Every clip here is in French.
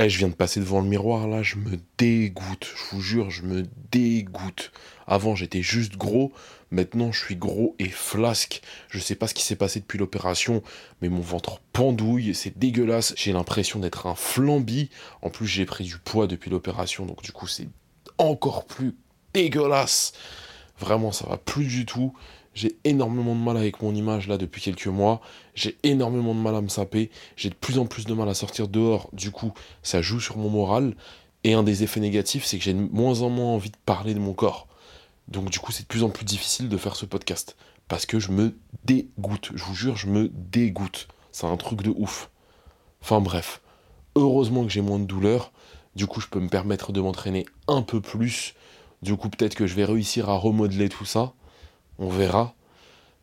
Eh, je viens de passer devant le miroir là, je me dégoûte, je vous jure, je me dégoûte. Avant j'étais juste gros, maintenant je suis gros et flasque. Je sais pas ce qui s'est passé depuis l'opération, mais mon ventre pendouille, c'est dégueulasse. J'ai l'impression d'être un flambi. En plus j'ai pris du poids depuis l'opération, donc du coup c'est encore plus dégueulasse. Vraiment ça va plus du tout. J'ai énormément de mal avec mon image là depuis quelques mois. J'ai énormément de mal à me saper. J'ai de plus en plus de mal à sortir dehors. Du coup, ça joue sur mon moral. Et un des effets négatifs, c'est que j'ai de moins en moins envie de parler de mon corps. Donc du coup, c'est de plus en plus difficile de faire ce podcast. Parce que je me dégoûte. Je vous jure, je me dégoûte. C'est un truc de ouf. Enfin bref. Heureusement que j'ai moins de douleur. Du coup, je peux me permettre de m'entraîner un peu plus. Du coup, peut-être que je vais réussir à remodeler tout ça on verra.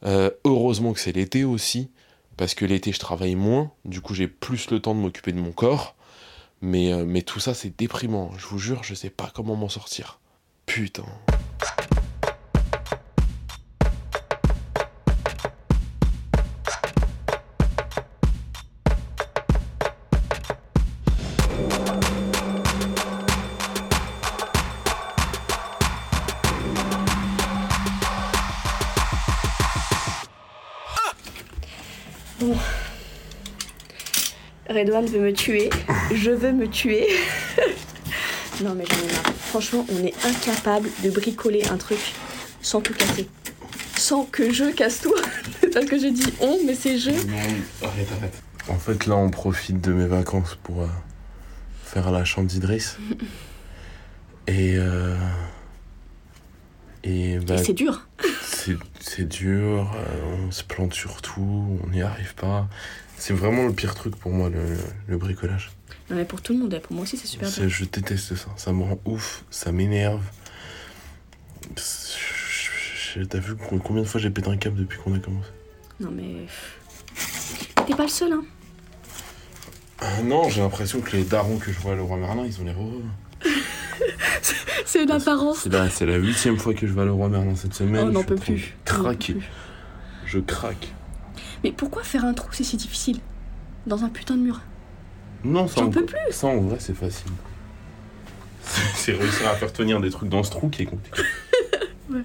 Euh, heureusement que c'est l'été aussi, parce que l'été je travaille moins, du coup j'ai plus le temps de m'occuper de mon corps. Mais, euh, mais tout ça c'est déprimant, je vous jure, je sais pas comment m'en sortir. Putain. Redouane veut me tuer. Je veux me tuer. non, mais j'en ai marre. Franchement, on est incapable de bricoler un truc sans tout casser. Sans que je casse tout. C'est parce que je dis on, mais c'est je. arrête, arrête. En fait là on profite de mes vacances pour euh, faire la chambre d'Idriss. Et... Euh... Et, bah, Et c'est dur. c'est c'est dur, euh, on se plante sur tout, on n'y arrive pas. C'est vraiment le pire truc pour moi, le, le bricolage. Non, mais pour tout le monde, pour moi aussi, c'est super dur. Je déteste ça, ça me rend ouf, ça m'énerve. T'as vu co- combien de fois j'ai pété un câble depuis qu'on a commencé? Non, mais. T'es pas le seul, hein. Ah Non, j'ai l'impression que les darons que je vois à Leroy Merlin, ils ont l'air heureux. C'est une apparence. C'est la, huitième fois que je vais à Leroy Merlin cette semaine. Oh, on n'en peut plus. Plus. Je craque. Mais pourquoi faire un trou, c'est si difficile Dans un putain de mur? Non, ça, J'en peux plus. ça en vrai, c'est facile. C'est réussir à faire tenir des trucs dans ce trou qui est compliqué. Ouais.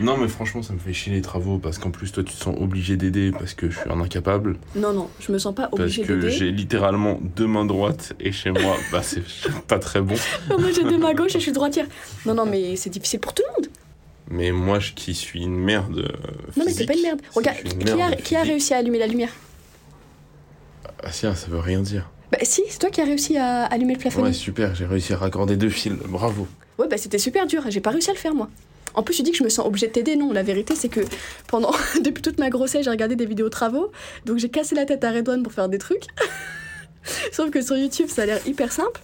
Non, mais franchement, ça me fait chier les travaux parce qu'en plus, toi, tu te sens obligé d'aider parce que je suis un incapable. Non, non, je me sens pas Parce obligée que d'aider. j'ai littéralement deux mains droites et chez moi, bah, c'est pas très bon. Moi j'ai deux mains gauche et je suis droitière. Non, non, mais c'est difficile pour tout le monde. Mais moi, je, qui suis une merde. euh, Non, mais c'est pas une merde. Regarde, une qui a, qui a réussi à allumer la lumière Ah, si, ça veut rien dire. Bah, si, c'est toi qui as réussi à allumer le plafonnier. Ouais, super, j'ai réussi à raccorder deux fils. Bravo. Ouais, bah c'était super dur, j'ai pas réussi à le faire moi. En plus, tu dis que je me sens obligée de t'aider. Non, la vérité, c'est que pendant, depuis toute ma grossesse, j'ai regardé des vidéos travaux, donc j'ai cassé la tête à Redouane pour faire des trucs. Sauf que sur YouTube, ça a l'air hyper simple.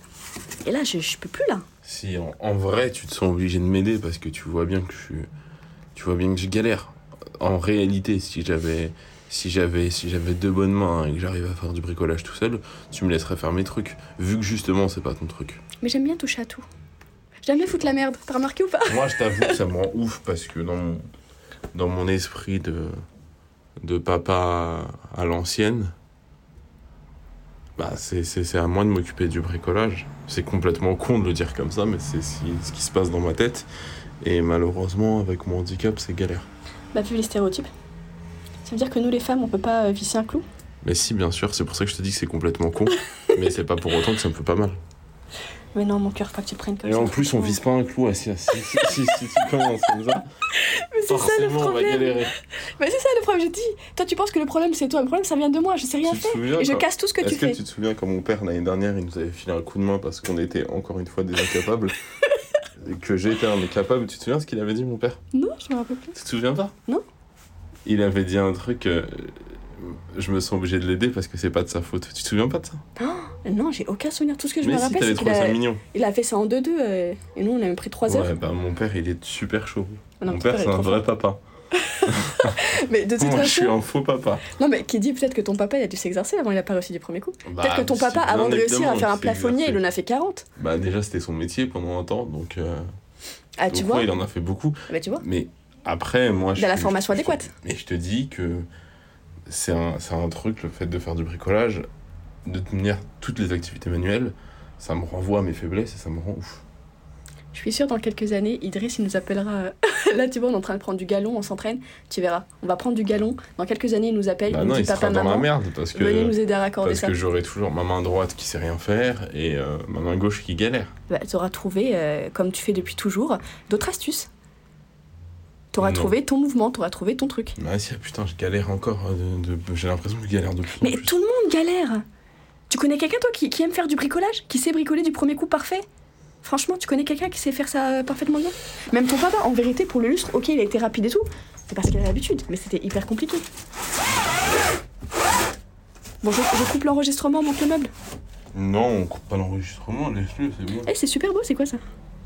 Et là, je, je peux plus là. Si en, en vrai tu te sens obligé de m'aider parce que tu vois bien que je suis, tu vois bien que je galère. En réalité, si j'avais, si j'avais, si j'avais deux bonnes mains et que j'arrive à faire du bricolage tout seul, tu me laisserais faire mes trucs. Vu que justement c'est pas ton truc. Mais j'aime bien toucher à tout. J'aime bien foutre la merde, t'as remarqué ou pas? Moi, je t'avoue que ça me rend ouf parce que dans mon, dans mon esprit de, de papa à l'ancienne, bah c'est, c'est, c'est à moi de m'occuper du bricolage. C'est complètement con de le dire comme ça, mais c'est ce qui- se passe dans ma tête. Et malheureusement, avec mon handicap, c'est galère. Bah, vu les stéréotypes. Ça veut dire que nous, les femmes, on peut pas euh, visser un clou? Mais si, bien sûr, c'est pour ça que je te dis que c'est complètement con. mais c'est pas pour autant que ça me fait pas mal. Mais non, mon cœur, pas que tu prennes comme Et ça. en plus, on vise pas un clou. Si, si, si, si, si tu commences comme ça, le forcément, on va problème. galérer. Mais c'est ça le problème. Je dis, toi, tu penses que le problème c'est toi. Le problème, ça vient de moi. Je sais rien faire. Et je casse tout ce que tu Est-ce que fais. tu te souviens quand mon père, l'année dernière, il nous avait filé un coup de main parce qu'on était encore une fois des incapables et que j'étais un incapable Tu te souviens ce qu'il avait dit, mon père? Non, je me rappelle plus. Tu te souviens pas? Non. Il avait dit un truc. euh, je me sens obligé de l'aider parce que c'est pas de sa faute. Tu te souviens pas de ça? Non, j'ai aucun souvenir. Tout ce que je Mais me si, rappelle, c'est qu'il a... mignon. il a fait ça en 2-2. euh, Et nous, on a pris 3 heures. Ouais, bah mon père, il est super chaud. Non, mon père, c'est est un vrai papa. Mais de toute Moi, je façon. suis un faux papa. Non, mais qui dit peut-être que ton papa, il a dû s'exercer avant, il a pas réussi du premier coup. Bah, Peut-être que ton papa, avant de réussir à faire un plafonnier, il en a fait 40. Bah déjà, c'était son métier pendant un temps, donc. euh, Ah, tu vois ouais, il en a fait beaucoup. Bah, tu vois Mais après, moi. Il a la je- formation je- je- adéquate. Mais je te dis que c'est un, c'est un truc, le fait de faire du bricolage, de tenir toutes les activités manuelles, ça me renvoie à mes faiblesses et ça me rend ouf. Je suis sûre, dans quelques années, Idriss, il nous appellera. euh, Là, tu vois, on est en train de prendre du galon, on s'entraîne. Tu verras. On va prendre du galon. Dans quelques années, il nous appelle. Bah il nous non, dit il Papa, sera dans maman, la merde parce que. venez nous aider à raccorder Parce ça. que j'aurai toujours ma main droite qui sait rien faire et euh, ma main gauche qui galère. Bah, tu auras trouvé, euh, comme tu fais depuis toujours, d'autres astuces. Tu auras Non. trouvé ton mouvement, tu auras trouvé ton truc. Ah si, putain, je galère encore. de- de- J'ai l'impression que je galère de plus en Mais plus. tout le monde galère Tu connais quelqu'un, toi, qui, qui aime faire du bricolage Qui sait bricoler du premier coup parfait? Franchement, tu connais quelqu'un qui sait faire ça euh, parfaitement bien? Même ton papa, en vérité, pour le lustre, ok, il a été rapide et tout. C'est parce qu'il a l'habitude, mais c'était hyper compliqué. Bon, je, je coupe l'enregistrement, monte le meuble. Non, on coupe pas l'enregistrement, laisse-le, c'est bon. Eh, c'est super beau, c'est quoi ça?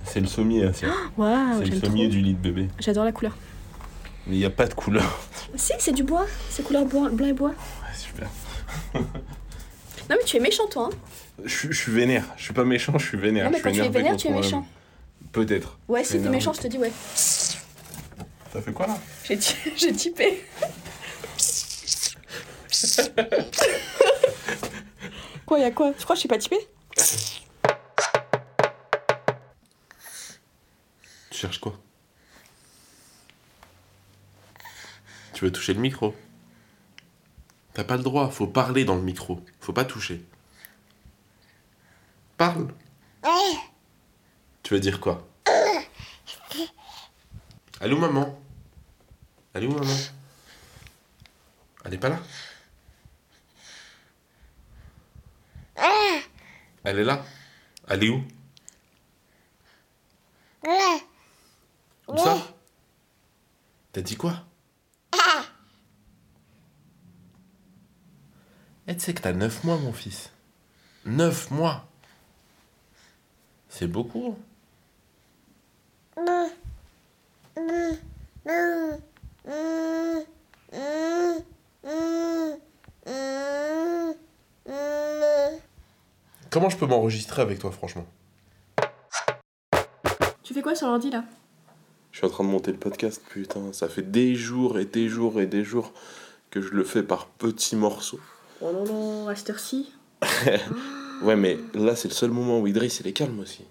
C'est le sommier, c'est Waouh, c'est le j'aime trop. sommier du lit de bébé. J'adore la couleur. Mais il n'y a pas de couleur. Si, c'est du bois, c'est couleur bois, blanc et bois. Ouais, super. Non, mais tu es méchant, toi. Hein Je, suis- je suis vénère. Je suis pas méchant, je suis vénère. non, mais je suis tu es vénère, tu es méchant. Peut-être. Ouais, si t'es méchant, je te dis ouais. T'as fait quoi là? J'ai j'ai typé. quoi, y'a quoi? Tu crois que je suis pas typé Tu cherches quoi? Tu veux toucher le micro? T'as pas le droit, faut parler dans le micro. Faut pas toucher. Parle. Tu veux dire quoi? Allô maman? Allô maman? Elle est pas là? Elle est là? Elle est où? Où ça? T'as dit quoi? Eh, tu sais que t'as 9 mois, mon fils. 9 mois C'est beaucoup. Comment je peux m'enregistrer avec toi, franchement? Tu fais quoi sur l'ordi là? Je suis en train de monter le podcast, putain. Ça fait des jours et des jours et des jours que je le fais par petits morceaux. Oh non, non, à cette heure-ci. Ouais, mais là, c'est le seul moment où Idriss, il est calme aussi.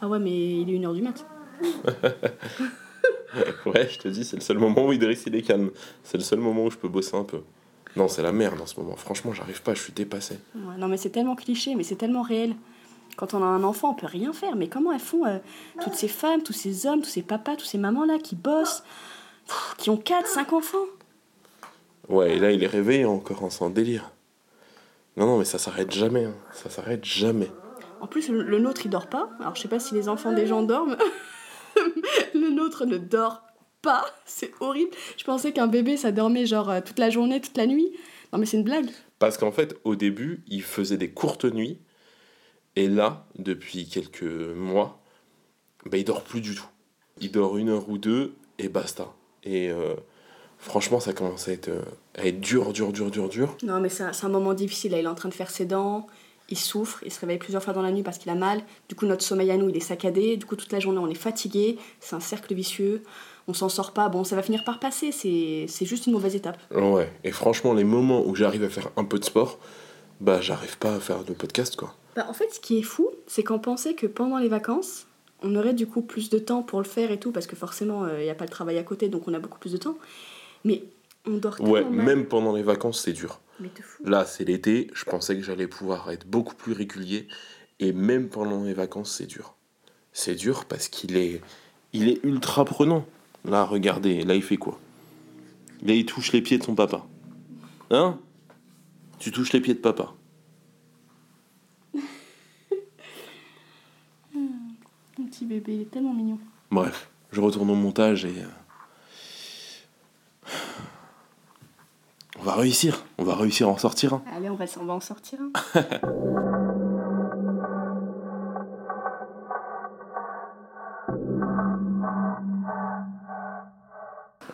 Ah ouais, mais il est 1h du mat. Ouais, je te dis, c'est le seul moment où Idriss, il est calme. C'est le seul moment où je peux bosser un peu. Non, c'est la merde en ce moment. Franchement, j'arrive pas, je suis dépassé. Ouais, non, mais c'est tellement cliché, mais c'est tellement réel. Quand on a un enfant, on peut rien faire. Mais comment elles font euh, toutes ces femmes, tous ces hommes, tous ces papas, tous ces mamans là qui bossent, pff, qui ont 4, 5 enfants? Ouais, et là, il est réveillé encore, c'est un délire. Non, non, mais ça s'arrête jamais. hein. Ça s'arrête jamais. En plus, le, le nôtre, il dort pas. Alors, je sais pas si les enfants des gens dorment. le nôtre ne dort pas. C'est horrible. Je pensais qu'un bébé, ça dormait genre euh, toute la journée, toute la nuit. Non, mais c'est une blague. Parce qu'en fait, au début, il faisait des courtes nuits. Et là, depuis quelques mois, bah, il dort plus du tout. Il dort une heure ou deux et basta. Et euh, franchement, ça commence à être, euh, à être dur, dur, dur, dur, dur. Non, mais c'est un, c'est un moment difficile. Là, il est en train de faire ses dents. Il souffre. Il se réveille plusieurs fois dans la nuit parce qu'il a mal. Du coup, notre sommeil à nous, il est saccadé. Du coup, toute la journée, on est fatigué. C'est un cercle vicieux. On s'en sort pas. Bon, ça va finir par passer. C'est juste une mauvaise étape. Ouais, et franchement, les moments où j'arrive à faire un peu de sport, bah, j'arrive pas à faire de podcast, quoi. Bah, en fait, ce qui est fou, c'est qu'on pensait que pendant les vacances, on aurait du coup plus de temps pour le faire et tout, parce que forcément, il n'y a pas le travail à côté, donc on a beaucoup plus de temps. Mais on dort Ouais, mal. même pendant les vacances, c'est dur. Mais. Là, c'est l'été, je pensais que j'allais pouvoir être beaucoup plus régulier. Et même pendant les vacances, c'est dur. C'est dur parce qu'il est, il est ultra prenant. Là, regardez, là, il fait quoi? Là, il touche les pieds de son papa. Hein? Tu touches les pieds de papa. Mon petit bébé, il est tellement mignon. Bref, je retourne au montage et. euh, On va réussir. On va réussir à en sortir un. Allez, on va, on va en sortir un.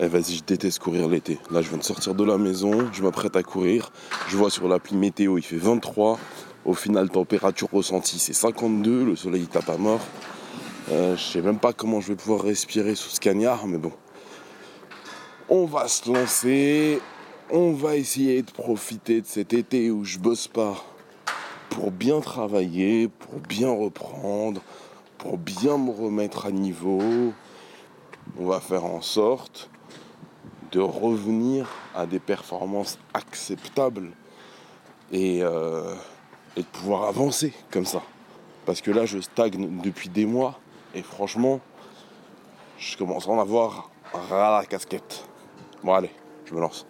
Eh vas-y, je déteste courir l'été. Là, je viens de sortir de la maison, je m'apprête à courir. Je vois sur l'appli météo, il fait 23. Au final, température ressentie, c'est 52. Le soleil il tape à mort. Euh, je sais même pas comment je vais pouvoir respirer sous ce cagnard, mais bon. On va se lancer. On va essayer de profiter de cet été où je bosse pas pour bien travailler, pour bien reprendre, pour bien me remettre à niveau. On va faire en sorte de revenir à des performances acceptables et, euh, de pouvoir avancer comme ça. Parce que là, je stagne depuis des mois et franchement, je commence à en avoir ras la casquette. Bon, allez, je me lance.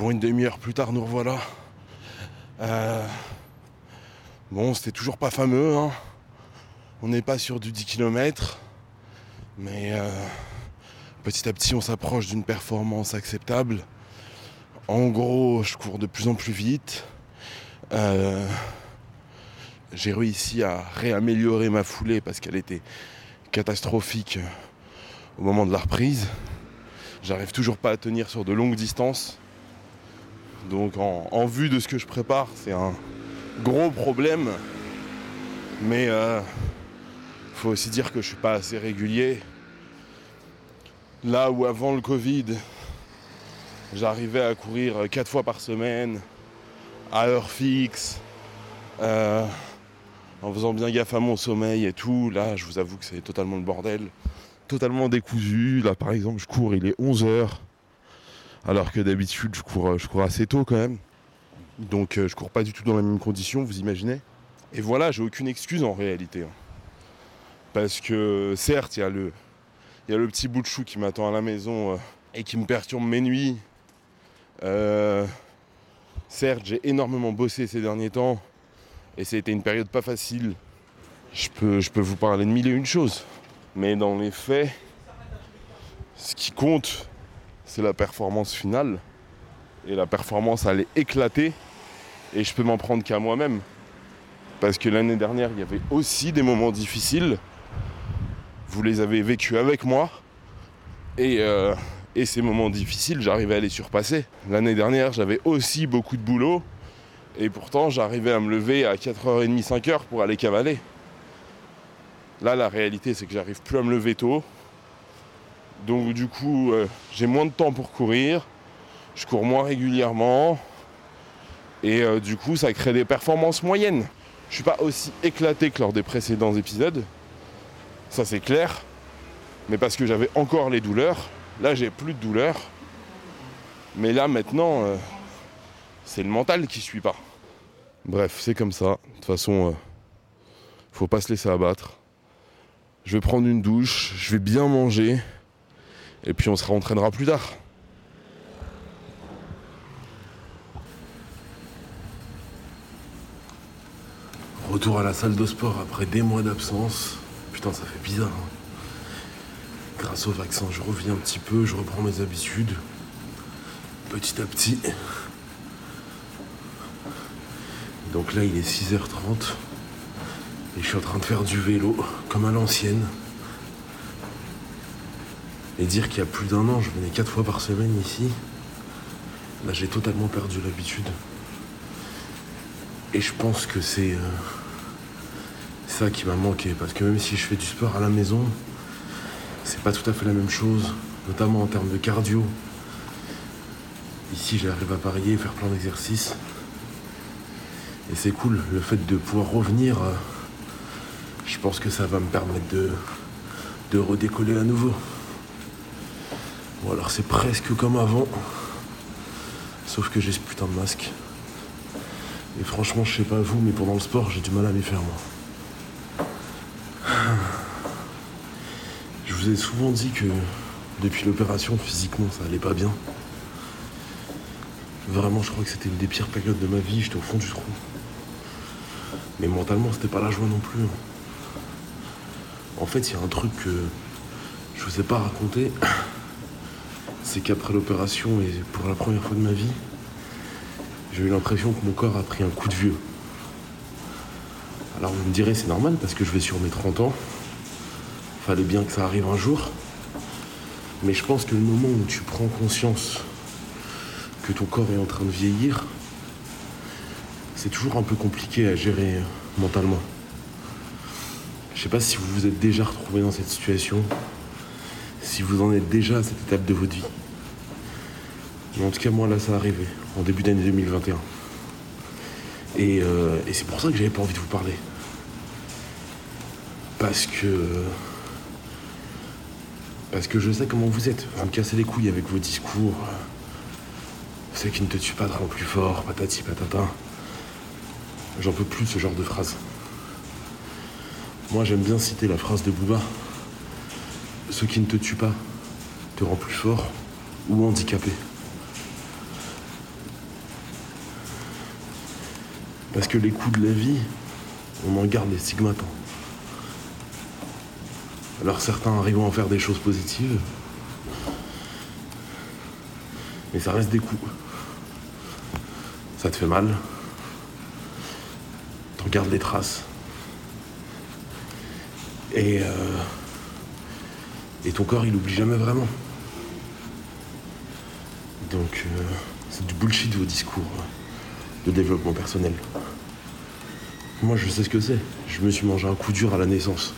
Bon, une demi-heure plus tard, nous revoilà. Euh, Bon, c'était toujours pas fameux. hein. On n'est pas sur du 10 km. Mais euh, petit à petit, on s'approche d'une performance acceptable. En gros, je cours de plus en plus vite. Euh, J'ai réussi à réaméliorer ma foulée parce qu'elle était catastrophique au moment de la reprise. J'arrive toujours pas à tenir sur de longues distances. Donc en, vue de ce que je prépare, c'est un gros problème. Mais euh, faut aussi dire que je suis pas assez régulier. Là où avant le Covid, j'arrivais à courir 4 fois par semaine, à heure fixe, euh, en faisant bien gaffe à mon sommeil et tout. Là, je vous avoue que c'est totalement le bordel. Totalement décousu. Là, par exemple, je cours, il est 11h. Alors que d'habitude, je cours, je cours assez tôt quand même. Donc, euh, je cours pas du tout dans les mêmes conditions, vous imaginez. Et voilà, j'ai aucune excuse en réalité. hein. Parce que, certes, il y, a le- petit bout de chou qui m'attend à la maison euh, et qui me perturbe mes nuits. Euh, certes, j'ai énormément bossé ces derniers temps et c'était une période pas facile. Je peux, je peux vous parler de mille et une choses. Mais dans les faits, ce qui compte, c'est la performance finale. Et la performance, elle est éclatée. Et je peux m'en prendre qu'à moi-même. Parce que l'année dernière, il y avait aussi des moments difficiles. Vous les avez vécus avec moi. Et, euh, et ces moments difficiles, j'arrivais à les surpasser. L'année dernière, j'avais aussi beaucoup de boulot. Et pourtant, j'arrivais à me lever à 4h30, 5h pour aller cavaler. Là, la réalité, c'est que j'arrive plus à me lever tôt. Donc, du coup, euh, j'ai moins de temps pour courir. Je cours moins régulièrement. Et euh, du coup, ça crée des performances moyennes. Je suis pas aussi éclaté que lors des précédents épisodes. Ça, c'est clair. Mais parce que j'avais encore les douleurs. Là, j'ai plus de douleurs. Mais là, maintenant, euh, c'est le mental qui suit pas. Bref, c'est comme ça. De toute façon, faut pas se laisser abattre. Je vais prendre une douche, je vais bien manger. Et puis on se rentraînera plus tard. Retour à la salle de sport après des mois d'absence. Putain, ça fait bizarre. hein. Grâce au vaccin, je reviens un petit peu, je reprends mes habitudes. Petit à petit. Donc là, il est 6h30. Et je suis en train de faire du vélo, comme à l'ancienne. Et dire qu'il y a plus d'un an, je venais quatre fois par semaine ici. Là, j'ai totalement perdu l'habitude. Et je pense que c'est euh, ça qui m'a manqué. Parce que même si je fais du sport à la maison, c'est pas tout à fait la même chose, notamment en termes de cardio. Ici, j'arrive à parier, faire plein d'exercices. Et c'est cool, le fait de pouvoir revenir, euh, je pense que ça va me permettre de, de redécoller à nouveau. Bon, alors c'est presque comme avant, sauf que j'ai ce putain de masque. Et franchement, je sais pas vous, mais pendant le sport, j'ai du mal à m'y faire, moi. Je vous ai souvent dit que depuis l'opération, physiquement, ça allait pas bien. Vraiment, je crois que c'était une des pires périodes de ma vie, j'étais au fond du trou. Mais mentalement, c'était pas la joie non plus. hein. En fait, il y a un truc que je vous ai pas raconté. C'est qu'après l'opération, et pour la première fois de ma vie, j'ai eu l'impression que mon corps a pris un coup de vieux. Alors vous me direz, c'est normal parce que je vais sur mes 30 ans. Fallait bien que ça arrive un jour. Mais je pense que le moment où tu prends conscience que ton corps est en train de vieillir, c'est toujours un peu compliqué à gérer mentalement. Je sais pas si vous vous êtes déjà retrouvé dans cette situation, si vous en êtes déjà à cette étape de votre vie. Mais en tout cas, moi, là, ça arrivé, en début d'année 2021. Et, euh, et c'est pour ça que j'avais pas envie de vous parler. Parce que. Parce que je sais comment vous êtes. Vous me cassez les couilles avec vos discours. Ce qui ne te tue pas te rend plus fort, patati patata. J'en peux plus de ce genre de phrase. Moi, j'aime bien citer la phrase de Booba. Ce qui ne te tue pas te rend plus fort ou handicapé. Parce que les coups de la vie, on en garde les stigmates. hein. Alors certains arrivent à en faire des choses positives, mais ça reste des coups. Ça te fait mal. T'en gardes les traces. Et, euh, et ton corps, il oublie jamais vraiment. Donc, euh, c'est du bullshit vos discours euh, de développement personnel. Moi, je sais ce que c'est. Je me suis mangé un coup dur à la naissance.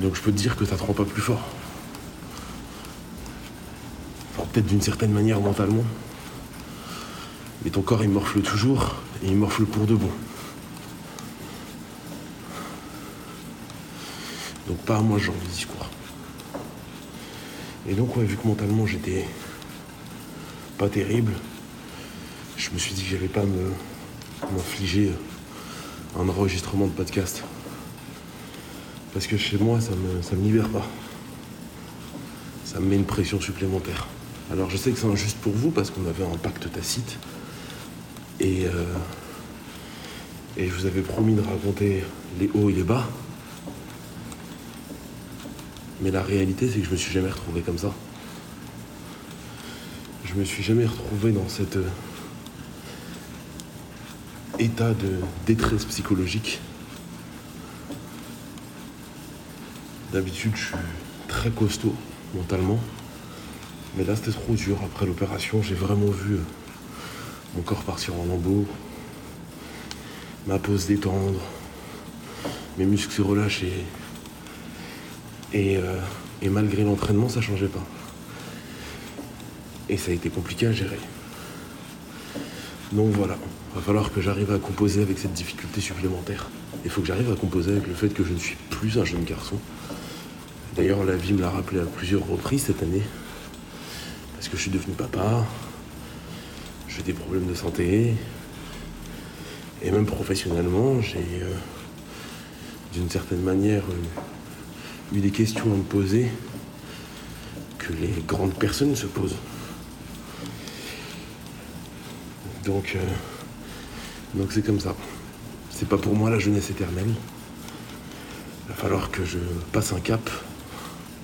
Donc, je peux te dire que ça te rend pas plus fort. Enfin, peut-être d'une certaine manière mentalement. Mais ton corps, il morfle toujours, et il morfle pour de bon. Donc pas à moi ce genre de discours. Et donc ouais, vu que mentalement j'étais pas terrible, je me suis dit que j'allais pas m'infliger un enregistrement de podcast. Parce que chez moi, ça me, ça me libère pas. Ça me met une pression supplémentaire. Alors je sais que c'est injuste pour vous parce qu'on avait un pacte tacite. Et, euh, et je vous avais promis de raconter les hauts et les bas. Mais la réalité, c'est que je me suis jamais retrouvé comme ça. Je me suis jamais retrouvé dans cet euh, état de détresse psychologique. D'habitude, je suis très costaud mentalement. Mais là, c'était trop dur. Après l'opération, j'ai vraiment vu euh, mon corps partir en lambeaux, ma peau se détendre, mes muscles se relâcher. Et, euh, et malgré l'entraînement, ça changeait pas. Et ça a été compliqué à gérer. Donc voilà, va falloir que j'arrive à composer avec cette difficulté supplémentaire. Il faut que j'arrive à composer avec le fait que je ne suis plus un jeune garçon. D'ailleurs, la vie me l'a rappelé à plusieurs reprises cette année. Parce que je suis devenu papa, j'ai des problèmes de santé, et même professionnellement, j'ai euh, d'une certaine manière eu des questions à me poser que les grandes personnes se posent. Donc, euh, donc c'est comme ça. C'est pas pour moi la jeunesse éternelle. Il va falloir que je passe un cap.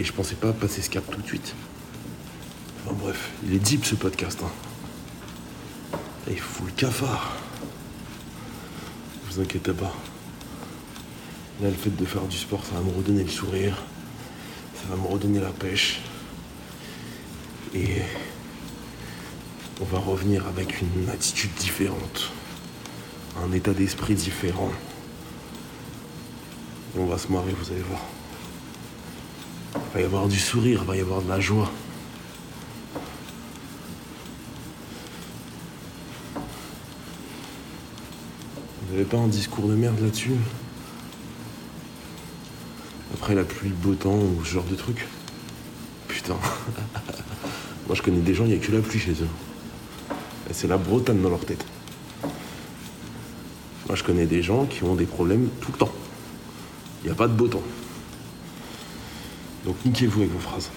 Et je pensais pas passer ce cap tout de suite. Enfin bref, il est deep ce podcast. Hein. Il fout le cafard. Vous inquiétez pas. Là, le fait de faire du sport, ça va me redonner le sourire. Ça va me redonner la pêche. Et, On va revenir avec une attitude différente, un état d'esprit différent. On va se marrer, vous allez voir. Il va y avoir du sourire, il va y avoir de la joie. Vous n'avez pas un discours de merde là-dessus? La pluie, beau temps ou ce genre de truc Putain. Moi je connais des gens, il n'y a que la pluie chez eux. C'est la Bretagne dans leur tête. Moi je connais des gens qui ont des problèmes tout le temps. Il n'y a pas de beau temps. Donc niquez-vous avec vos phrases.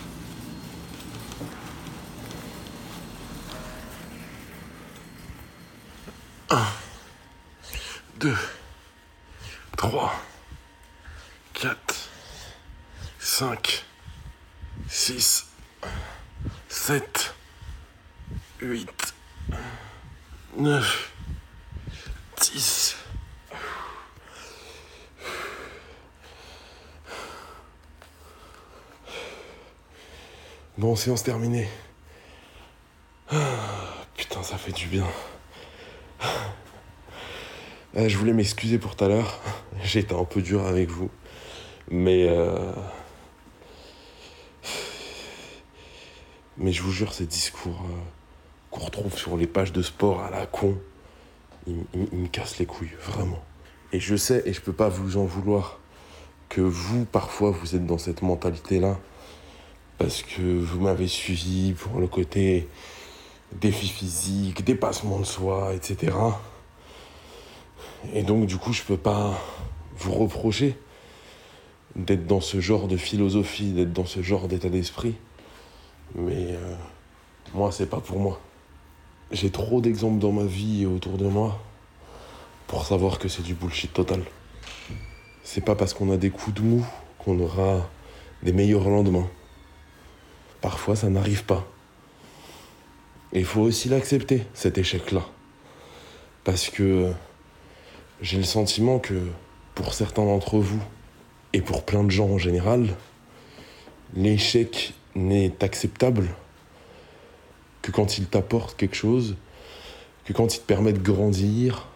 Séance terminée. Ah, putain, ça fait du bien. Euh, je voulais m'excuser pour tout à l'heure. J'ai été un peu dur avec vous. Mais. euh, Mais je vous jure, ces discours euh, qu'on retrouve sur les pages de sport à la con, ils me cassent les couilles, vraiment. Et je sais, et je peux pas vous en vouloir, que vous, parfois, vous êtes dans cette mentalité-là parce que vous m'avez suivi pour le côté défi physique, dépassement de soi, etc. Et donc du coup, je peux pas vous reprocher d'être dans ce genre de philosophie, d'être dans ce genre d'état d'esprit. Mais euh, moi, c'est pas pour moi. J'ai trop d'exemples dans ma vie et autour de moi pour savoir que c'est du bullshit total. C'est pas parce qu'on a des coups de mou qu'on aura des meilleurs lendemains. Parfois, ça n'arrive pas. Et il faut aussi l'accepter, cet échec-là. Parce que j'ai le sentiment que pour certains d'entre vous, et pour plein de gens en général, l'échec n'est acceptable que quand il t'apporte quelque chose, que quand il te permet de grandir,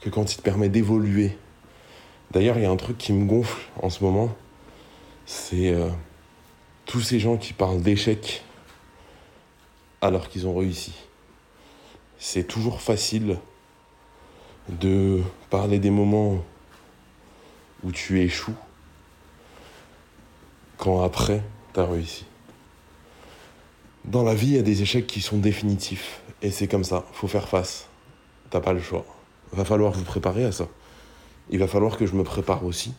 que quand il te permet d'évoluer. D'ailleurs, il y a un truc qui me gonfle en ce moment, c'est euh, tous ces gens qui parlent d'échec alors qu'ils ont réussi. C'est toujours facile de parler des moments où tu échoues quand après t'as réussi. Dans la vie, il y a des échecs qui sont définitifs et c'est comme ça, faut faire face. T'as pas le choix. Va falloir vous préparer à ça. Il va falloir que je me prépare aussi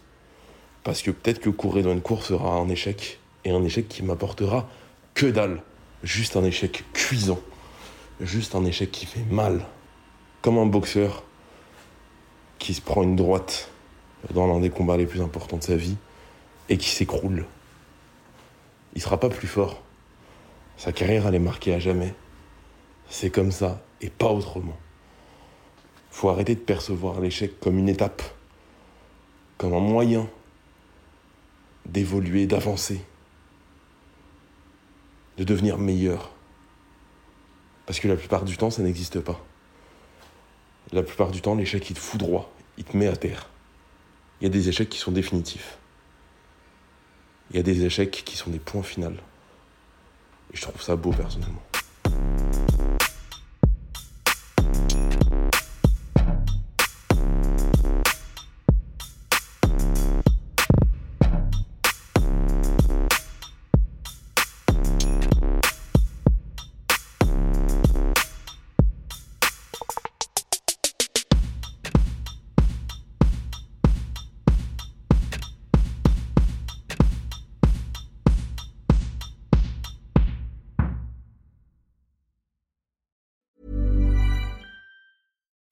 parce que peut-être que courir dans une course sera un échec et un échec qui m'apportera que dalle. Juste un échec cuisant. Juste un échec qui fait mal. Comme un boxeur qui se prend une droite dans l'un des combats les plus importants de sa vie et qui s'écroule. Il sera pas plus fort. Sa carrière, elle est marquée à jamais. C'est comme ça et pas autrement. Faut arrêter de percevoir l'échec comme une étape, comme un moyen d'évoluer, d'avancer, de devenir meilleur. Parce que la plupart du temps, ça n'existe pas. La plupart du temps, l'échec, il te fout droit, il te met à terre. Il y a des échecs qui sont définitifs. Il y a des échecs qui sont des points finaux. Et je trouve ça beau personnellement.